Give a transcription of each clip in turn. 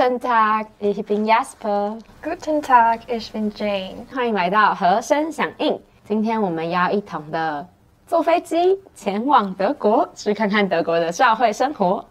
Guten Tag, ich bin Jasper. Guten Tag, ich bin Jane. 欢迎来到和声响应。今天我们要一同的坐飞机前往德国，去看看德国的社会生活。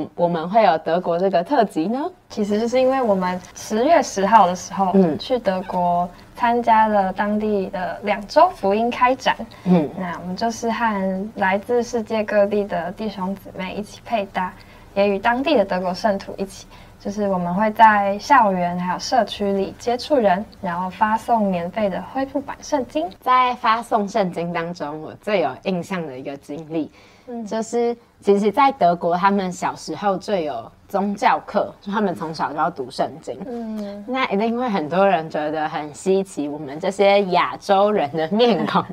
么我们会有德国这个特辑呢？其实就是因为我们十月十号的时候，嗯去德国参加了当地的两周福音开展。嗯，那我们就是和来自世界各地的弟兄姊妹一起配搭，也与当地的德国圣徒一起，就是我们会在校园还有社区里接触人，然后发送免费的恢复版圣经。在发送圣经当中，我最有印象的一个经历，嗯就是其实，在德国他们小时候最有宗教课，就他们从小就要读圣经。嗯，那一定会很多人觉得很稀奇，我们这些亚洲人的面孔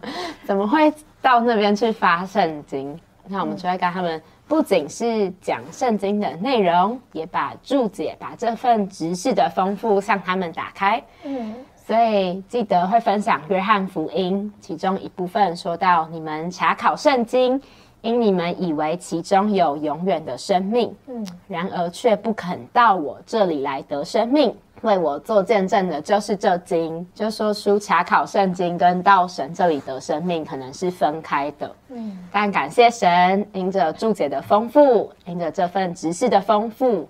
怎么会到那边去发圣经？那我们就会跟他们，不仅是讲圣经的内容，也把注解、把这份知识的丰富向他们打开。嗯，所以记得会分享约翰福音，其中一部分说到你们查考圣经，因你们以为其中有永远的生命，嗯，然而却不肯到我这里来得生命。为我做见证的就是这经，就说书查考圣经跟到神这里得生命可能是分开的。嗯，但感谢神，因着注解的丰富，因着这份知识的丰富，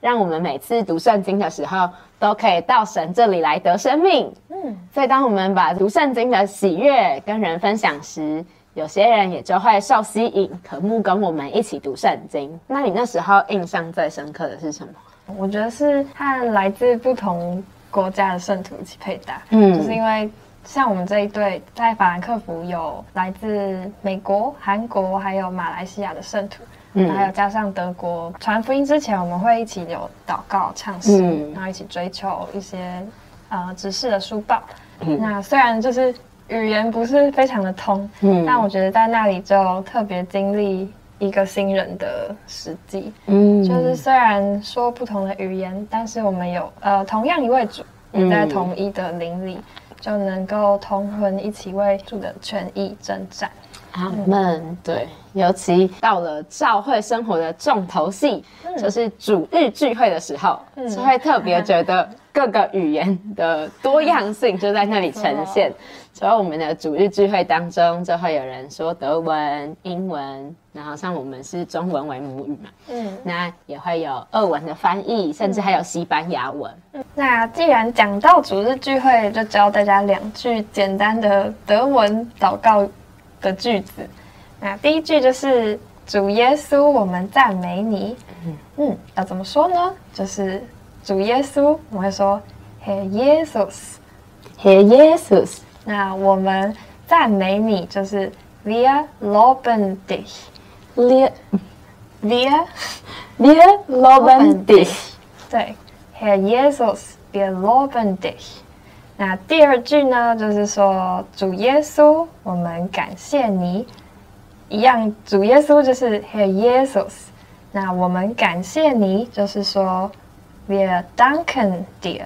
让我们每次读圣经的时候，都可以到神这里来得生命。嗯，所以，当我们把读圣经的喜悦跟人分享时，有些人也就会受吸引，渴慕跟我们一起读圣经。那你那时候印象最深刻的是什么？我觉得是和来自不同国家的圣徒一起配搭。嗯就是因为像我们这一队在法兰克福有来自美国、韩国还有马来西亚的圣徒，嗯还有加上德国传福音之前，我们会一起有祷告、唱诗，嗯然后一起追求一些呃指示的书报。嗯那虽然就是语言不是非常的通，嗯但我觉得在那里就特别经历一个新人的时机。嗯就是虽然说不同的语言，但是我们有呃同样一位主，也在嗯同一的邻里，就能够同魂一起为主的权益征战。阿门。对，尤其到了教会生活的重头戏，就是主日聚会的时候，嗯就会特别觉得各个语言的多样性就在那里呈现。所以我们的主日聚会当中，就会有人说德文、英文，然后像我们是中文为母语嘛，嗯，那也会有俄文的翻译，甚至还有西班牙文。那既然讲到主日聚会，就教大家两句简单的德文祷告的句子。那第一句就是“主耶稣，我们赞美你”。嗯，要怎么说呢？就是主耶稣，我们会说 “Herr Jesus”。Herr Jesus，那我们赞美你，就是 Wir loben dich。wir Wir wir loben dich。对，Herr Jesus，Wir loben dich。那第二句呢，就是说主耶稣，我们感谢你。一样，主耶稣就是 Herr Jesus。那我们感谢你，就是说 Wir danken dir。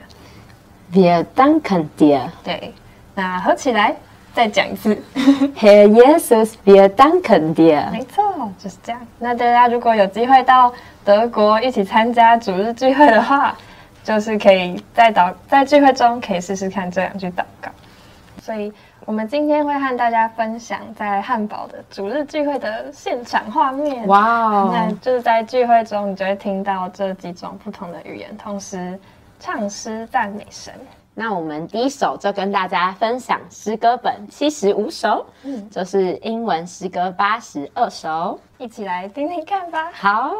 Wir danken dir。对，那合起来再讲一次。Herr Jesus, wir danken dir。没错，就是这样。那大家如果有机会到德国一起参加主日聚会的话，就是可以在祷在聚会中可以试试看这两句祷告。所以我们今天会和大家分享在汉堡的主日聚会的现场画面。哇哦那哦！就是在聚会中，你就会听到这几种不同的语言，同时唱诗赞美神。那我们第一首就跟大家分享诗歌本七十五首，嗯就是英文诗歌八十二首。一起来听听看吧。好。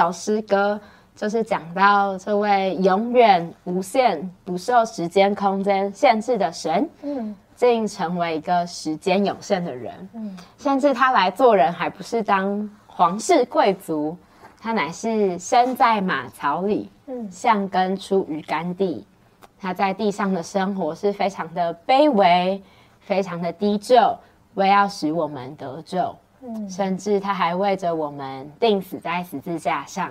首诗歌就是讲到这位永远无限、不受时间空间限制的神，嗯，竟成为一个时间有限的人，嗯，甚至他来做人还不是当皇室贵族，他乃是身在马槽里，嗯，像根出于干地，他在地上的生活是非常的卑微，非常的低就，为要使我们得救。甚至他还为着我们钉死在十字架上，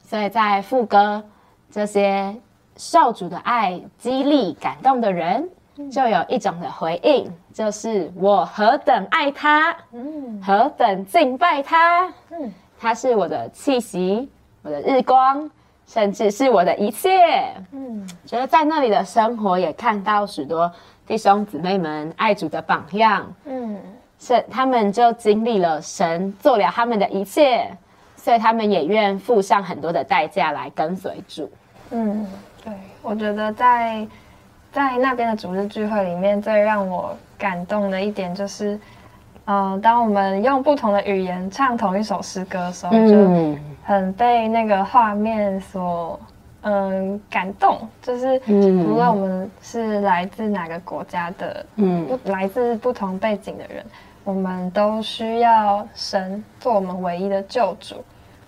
所以在副歌这些受主的爱激励感动的人，就有一种的回应，就是我何等爱他，嗯，何等敬拜他，嗯，他是我的气息，我的日光，甚至是我的一切，嗯，觉得在那里的生活也看到许多弟兄姊妹们爱主的榜样，嗯。是，他们就经历了神做了他们的一切，所以他们也愿付上很多的代价来跟随主。嗯，对，我觉得在在那边的主日聚会里面，最让我感动的一点就是，嗯，当我们用不同的语言唱同一首诗歌的时候，就很被那个画面所嗯感动。就是无论我们是来自哪个国家的，嗯，来自不同背景的人。我们都需要神做我们唯一的救主。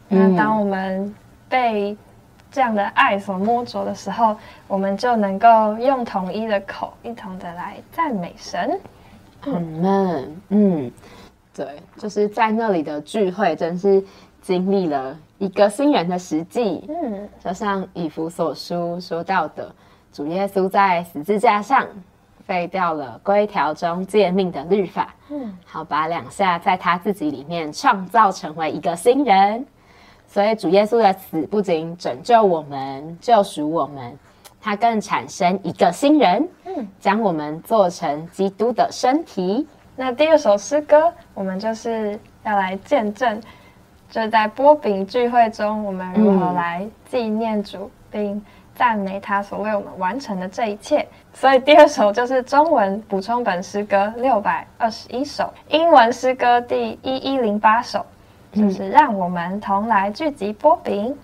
那当我们被这样的爱所摸着的时候，我们就能够用统一的口，一同的来赞美神。阿门。嗯，对，就是在那里的聚会，真是经历了一个新人的实际。嗯，就像以弗所书说到的，主耶稣在十字架上。废掉了规条中诫命的律法，嗯，好把两下在他自己里面创造成为一个新人。所以主耶稣的死不仅拯救我们、救赎我们，他更产生一个新人，嗯，将我们做成基督的身体。那第二首诗歌，我们就是要来见证，就在波饼聚会中，我们如何来纪念主并赞美他所为我们完成的这一切？所以第二首就是中文补充本诗歌六百二十一首，英文诗歌第一一零八首，就是让我们同来聚集波饼。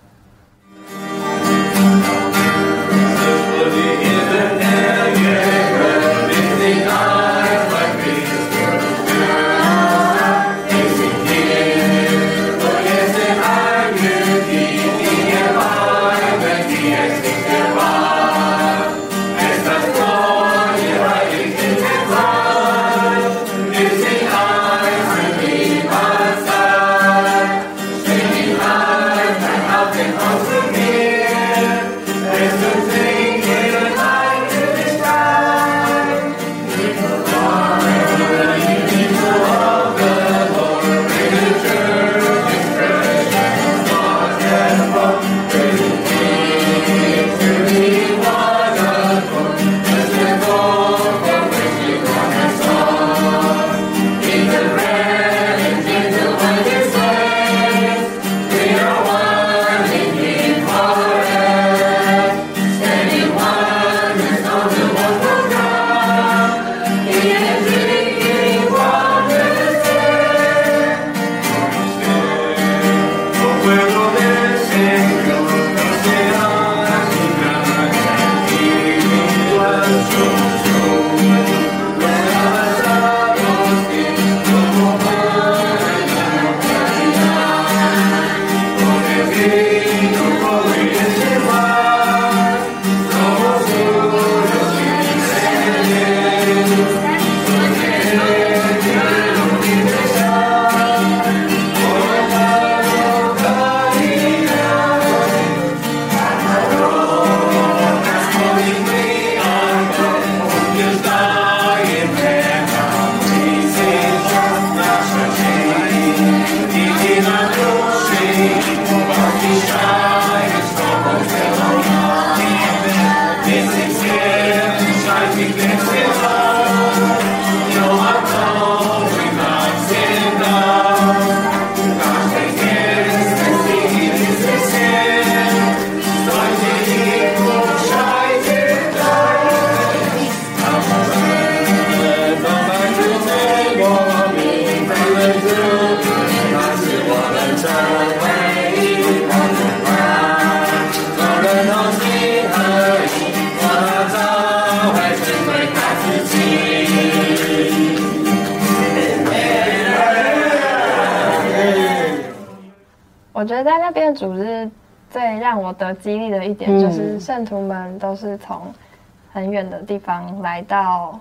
觉得在那边组织最让我得激励的一点，就是圣徒们都是从很远的地方来到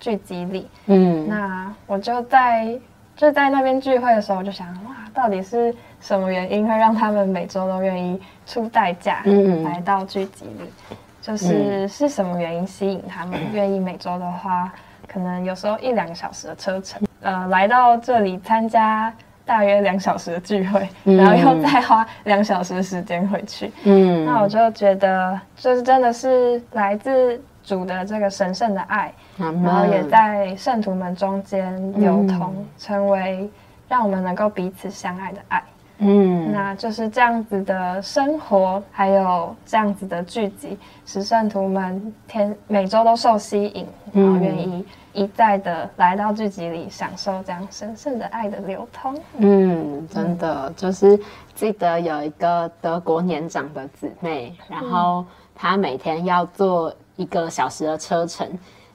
聚集里。嗯，那我就在就在那边聚会的时候，我就想，哇，到底是什么原因会让他们每周都愿意出代价来到聚集里？就是是什么原因吸引他们？愿意每周的话，可能有时候一两个小时的车程，呃，来到这里参加大约两小时的聚会，然后又再花两小时的时间回去。嗯，那我就觉得，这是真的是来自主的这个神圣的爱，然后也在圣徒们中间流通，成为让我们能够彼此相爱的爱。嗯，那就是这样子的生活，还有这样子的聚集，使圣徒们天每周都受吸引，然后愿意一再的来到聚集里，享受这样神圣的爱的流通。嗯，真的就是记得有一个德国年长的姊妹，然后她每天要坐一个小时的车程。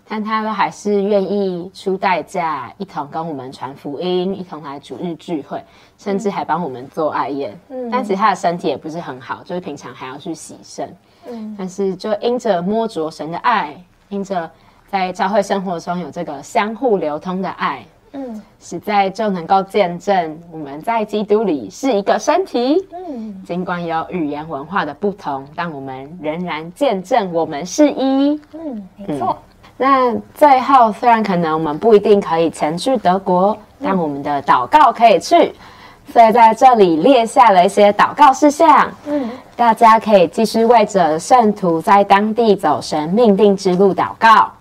但她都还是愿意出代价，一同跟我们传福音，一同来主日聚会，甚至还帮我们做爱宴。嗯，但其实她的身体也不是很好，就是平常还要去洗肾。嗯，但是就因着摸着神的爱，因着在教会生活中有这个相互流通的爱，嗯，实在就能够见证我们在基督里是一个身体。嗯，尽管有语言文化的不同，但我们仍然见证我们是一。嗯，没错。那最后，虽然可能我们不一定可以前去德国，但我们的祷告可以去，所以在这里列下了一些祷告事项。嗯，大家可以继续为着圣徒在当地走神命定之路祷告，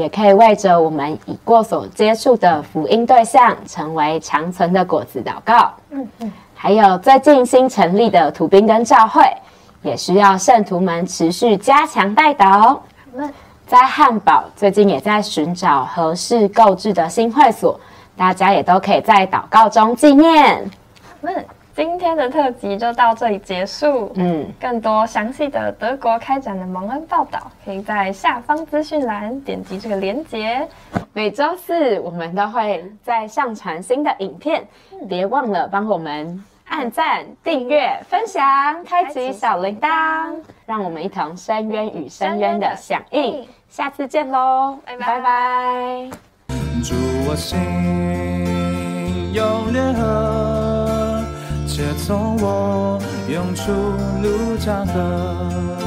也可以为着我们已过所接触的福音对象成为长存的果子祷告。嗯嗯，还有最近新成立的土兵跟教会，也需要圣徒们持续加强带导。在汉堡最近也在寻找合适购置的新会所，大家也都可以在祷告中纪念。那今天的特辑就到这里结束。嗯，更多详细的德国开展的蒙恩报道，可以在下方资讯栏点击这个链接。每周四我们都会再上传新的影片，别忘了帮我们。按赞、订阅、分享、开启小铃铛，让我们一同深渊与深渊的响应。下次见喽，拜拜拜。祝我心永联合，且从我涌出路江河。